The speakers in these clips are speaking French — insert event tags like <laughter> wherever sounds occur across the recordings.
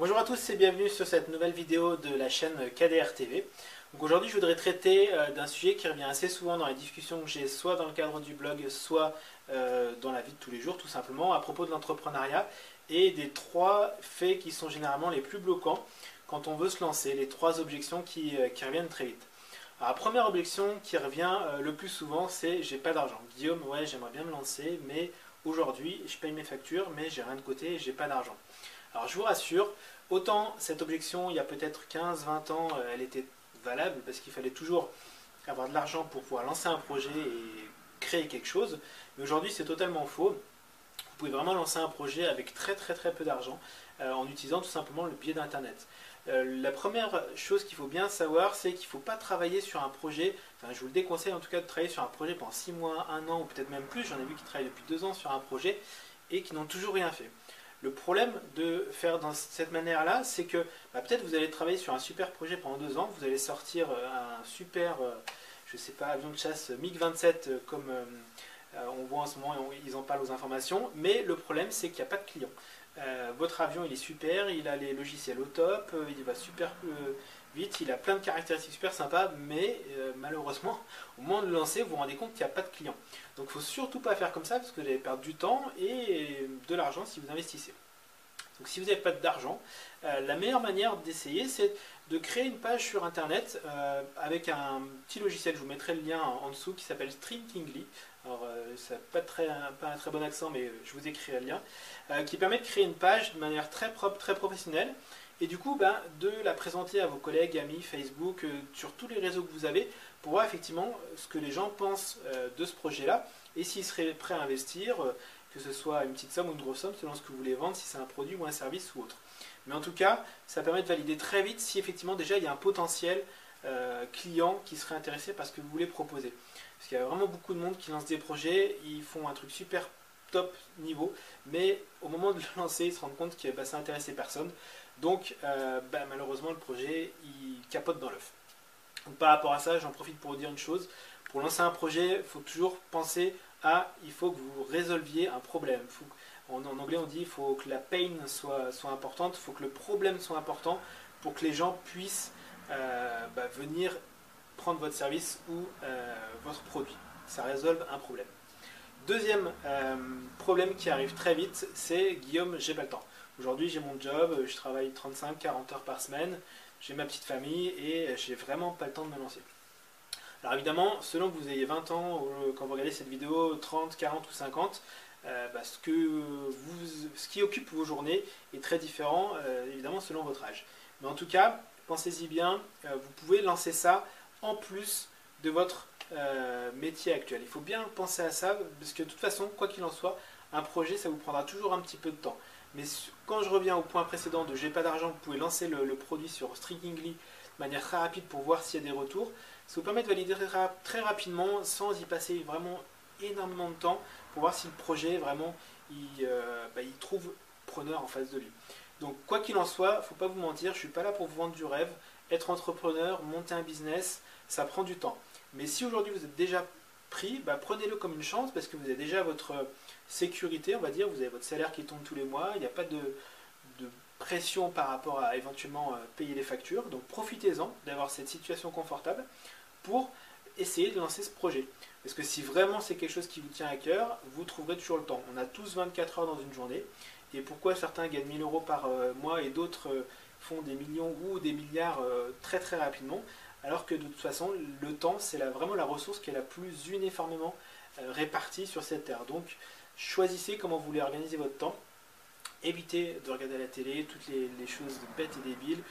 Bonjour à tous et bienvenue sur cette nouvelle vidéo de la chaîne KDR TV. Aujourd'hui je voudrais traiter euh, d'un sujet qui revient assez souvent dans les discussions que j'ai soit dans le cadre du blog, soit euh, dans la vie de tous les jours tout simplement, à propos de l'entrepreneuriat et des trois faits qui sont généralement les plus bloquants quand on veut se lancer, les trois objections qui, euh, reviennent très vite. Alors, la première objection qui revient le plus souvent c'est j'ai pas d'argent. Guillaume, ouais j'aimerais bien me lancer mais aujourd'hui je paye mes factures mais j'ai rien de côté et j'ai pas d'argent. Alors je vous rassure, autant cette objection, il y a peut-être 15-20 ans, euh, elle était valable parce qu'il fallait toujours avoir de l'argent pour pouvoir lancer un projet et créer quelque chose. Mais aujourd'hui, c'est totalement faux. Vous pouvez vraiment lancer un projet avec très très très peu d'argent euh, en utilisant tout simplement le biais d'Internet. Euh, la première chose qu'il faut bien savoir, c'est qu'il ne faut pas travailler sur un projet, enfin je vous le déconseille en tout cas de travailler sur un projet pendant 6 mois, 1 an ou peut-être même plus, j'en ai vu qui travaillent depuis 2 ans sur un projet et qui n'ont toujours rien fait. Le problème de faire dans cette manière-là, c'est que bah, peut-être vous allez travailler sur un super projet pendant deux ans, vous allez sortir euh, un super, euh, je sais pas, avion de chasse MiG-27 euh, comme on voit en ce moment, ils en parlent aux informations, mais le problème c'est qu'il n'y a pas de client. votre avion il est super, il a les logiciels au top, il va super vite, il a plein de caractéristiques super sympas, mais malheureusement, <laughs> au moment de le lancer, vous vous rendez compte qu'il n'y a pas de client. Donc il ne faut surtout pas faire comme ça parce que vous allez perdre du temps et de l'argent si vous investissez. Donc si vous n'avez pas d'argent, euh, la meilleure manière d'essayer c'est de créer une page sur internet euh, avec un petit logiciel, je vous mettrai le lien en, dessous qui s'appelle Strinkingly. Alors euh, ça n'a pas, pas un très bon accent mais je vous écrirai le lien, qui permet de créer une page de manière très propre, très professionnelle et du coup ben, de la présenter à vos collègues, amis, Facebook, sur tous les réseaux que vous avez pour voir effectivement ce que les gens pensent euh, de ce projet-là et s'ils seraient prêts à investir, euh, que ce soit une petite somme ou une grosse somme selon ce que vous voulez vendre, si c'est un produit ou un service ou autre. Mais en tout cas, ça permet de valider très vite si effectivement déjà il y a un potentiel euh, client qui serait intéressé par ce que vous voulez proposer. Parce qu'il y a vraiment beaucoup de monde qui lance des projets, ils font un truc super top niveau, mais au moment de le lancer, ils se rendent compte que bah, ça n'intéressait personne. Donc bah, malheureusement le projet il capote dans l'œuf par rapport à ça, j'en profite pour vous dire une chose. Pour lancer un projet, il faut toujours penser à, il faut que vous résolviez un problème. en, anglais, on dit, il faut que la pain soit, soit importante, il faut que le problème soit important pour que les gens puissent euh, bah, venir prendre votre service ou euh, votre produit. Ça résolve un problème. Deuxième euh, problème qui arrive très vite, c'est Guillaume, j'ai pas le temps. Aujourd'hui, j'ai mon job, je travaille 35-40 heures par semaine, j'ai ma petite famille et j'ai vraiment pas le temps de me lancer. Alors évidemment, selon que vous ayez 20 ans, ou quand vous regardez cette vidéo, 30, 40 ou 50, euh, bah, ce, que vous, ce qui occupe vos journées est très différent, euh, évidemment, selon votre âge. Mais en tout cas, pensez-y bien, euh, vous pouvez lancer ça en plus de votre métier actuel. Il faut bien penser à ça, parce que de toute façon, quoi qu'il en soit, un projet, ça vous prendra toujours un petit peu de temps. Mais quand je reviens au point précédent de j'ai pas d'argent, vous pouvez lancer le, produit sur Stringingly de manière très rapide pour voir s'il y a des retours. Ça vous permet de valider très rapidement sans y passer vraiment énormément de temps pour voir si le projet vraiment il, euh, bah, il trouve preneur en face de lui. Donc quoi qu'il en soit, faut pas vous mentir, je suis pas là pour vous vendre du rêve. Être entrepreneur, monter un business, ça prend du temps. Mais si aujourd'hui vous êtes déjà pris, bah, prenez-le comme une chance parce que vous avez déjà votre sécurité, on va dire, vous avez votre salaire qui tombe tous les mois, il n'y a pas de, pression par rapport à éventuellement euh, payer les factures, donc profitez-en d'avoir cette situation confortable pour essayer de lancer ce projet. Parce que si vraiment c'est quelque chose qui vous tient à cœur, vous trouverez toujours le temps. On a tous 24 heures dans une journée, et pourquoi certains gagnent 1000 euros par euh, mois et d'autres euh, font des millions ou des milliards très très rapidement? Alors que de toute façon, le temps, c'est vraiment la ressource qui est la plus uniformément euh, répartie sur cette terre. Donc, choisissez comment vous voulez organiser votre temps. Évitez de regarder la télé, toutes les, choses bêtes et débiles.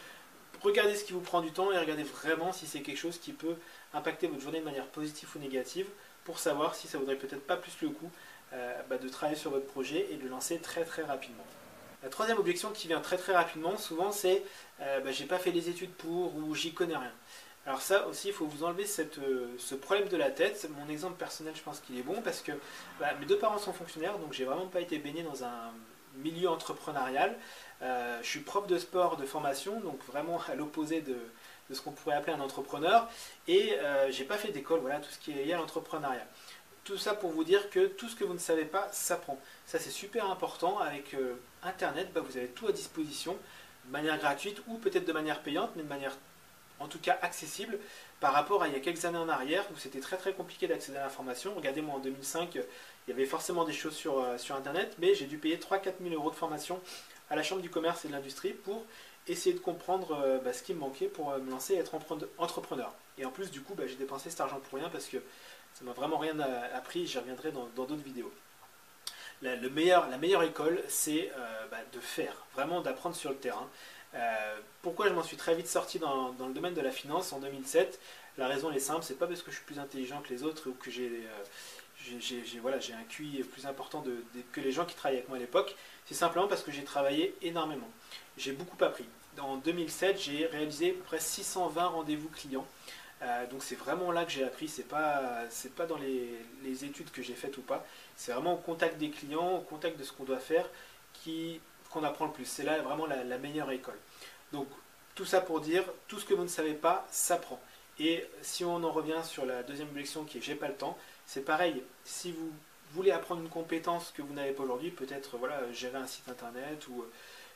Regardez ce qui vous prend du temps et regardez vraiment si c'est quelque chose qui peut impacter votre journée de manière positive ou négative pour savoir si ça vaudrait peut-être pas plus le coup euh, bah, de travailler sur votre projet et de le lancer très très rapidement. La troisième objection qui vient très très rapidement, souvent, c'est euh, bah, j'ai pas fait les études pour ou j'y connais rien. Alors ça aussi, il faut vous enlever euh, ce problème de la tête. Mon exemple personnel, je pense qu'il est bon parce que bah, mes deux parents sont fonctionnaires, donc j'ai vraiment pas été baigné dans un milieu entrepreneurial. Euh, je suis prof de sport de formation, donc vraiment à l'opposé de, ce qu'on pourrait appeler un entrepreneur. Et euh, j'ai pas fait d'école, voilà, tout ce qui est lié à l'entrepreneuriat. Tout ça pour vous dire que tout ce que vous ne savez pas s'apprend. Ça c'est super important. Avec Internet, bah, vous avez tout à disposition de manière gratuite ou peut-être de manière payante, mais de manière en tout cas accessible par rapport à il y a quelques années en arrière où c'était très très compliqué d'accéder à l'information. Regardez, moi en 2005, il y avait forcément des choses sur, euh, Internet, mais j'ai dû payer 3-4 000 euros de formation à la Chambre du commerce et de l'industrie pour essayer de comprendre euh, bah, ce qui me manquait pour euh, me lancer et être entrepreneur. Et en plus, du coup, bah, j'ai dépensé cet argent pour rien parce que ça m'a vraiment rien appris, j'y reviendrai dans d'autres vidéos. La meilleure école, c'est bah, de faire, vraiment d'apprendre sur le terrain. Euh, pourquoi je m'en suis très vite sorti dans, le domaine de la finance en 2007 La raison est simple, c'est pas parce que je suis plus intelligent que les autres ou que j'ai euh, un QI plus important que les gens qui travaillaient avec moi à l'époque. C'est simplement parce que j'ai travaillé énormément. J'ai beaucoup appris. En 2007, j'ai réalisé à peu près 620 rendez-vous clients. Euh, donc c'est vraiment là que j'ai appris, c'est pas c'est pas dans les, études que j'ai faites ou pas, c'est vraiment au contact des clients, au contact de ce qu'on doit faire, qui qu'on apprend le plus. C'est là vraiment la, meilleure école. Donc tout ça pour dire, tout ce que vous ne savez pas s'apprend. Et si on en revient sur la deuxième leçon qui est j'ai pas le temps, c'est pareil. Si vous voulez apprendre une compétence que vous n'avez pas aujourd'hui, peut-être voilà gérer un site internet ou euh,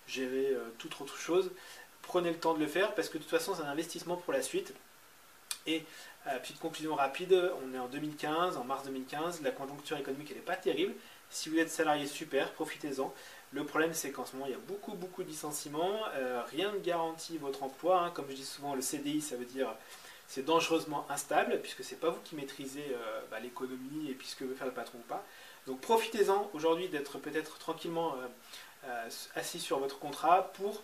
gérer euh, toute autre chose, prenez le temps de le faire parce que de toute façon c'est un investissement pour la suite. Et euh, petite conclusion rapide, on est en 2015, en mars 2015, la conjoncture économique elle n'est pas terrible. Si vous êtes salarié, super, profitez-en. Le problème, c'est qu'en ce moment, il y a beaucoup, beaucoup de licenciements. Euh, rien ne garantit votre emploi. Hein. Comme je dis souvent, le CDI, ça veut dire c'est dangereusement instable, puisque ce n'est pas vous qui maîtrisez euh, bah, l'économie et puis ce que veut faire le patron ou pas. Donc profitez-en aujourd'hui d'être peut-être tranquillement euh, assis sur votre contrat pour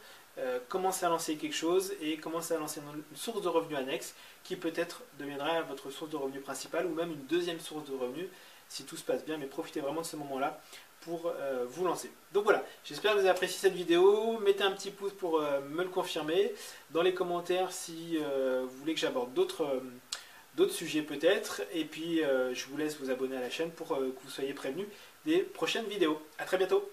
commencer à lancer quelque chose et commencer à lancer une source de revenus annexe qui peut-être deviendra votre source de revenus principale ou même une deuxième source de revenus si tout se passe bien. Mais profitez vraiment de ce moment-là pour euh, vous lancer. Donc voilà, j'espère que vous avez apprécié cette vidéo. Mettez un petit pouce pour euh, me le confirmer. Dans les commentaires si euh, vous voulez que j'aborde d'autres d'autres sujets peut-être. Et puis je vous laisse vous abonner à la chaîne pour que vous soyez prévenus des prochaines vidéos. A très bientôt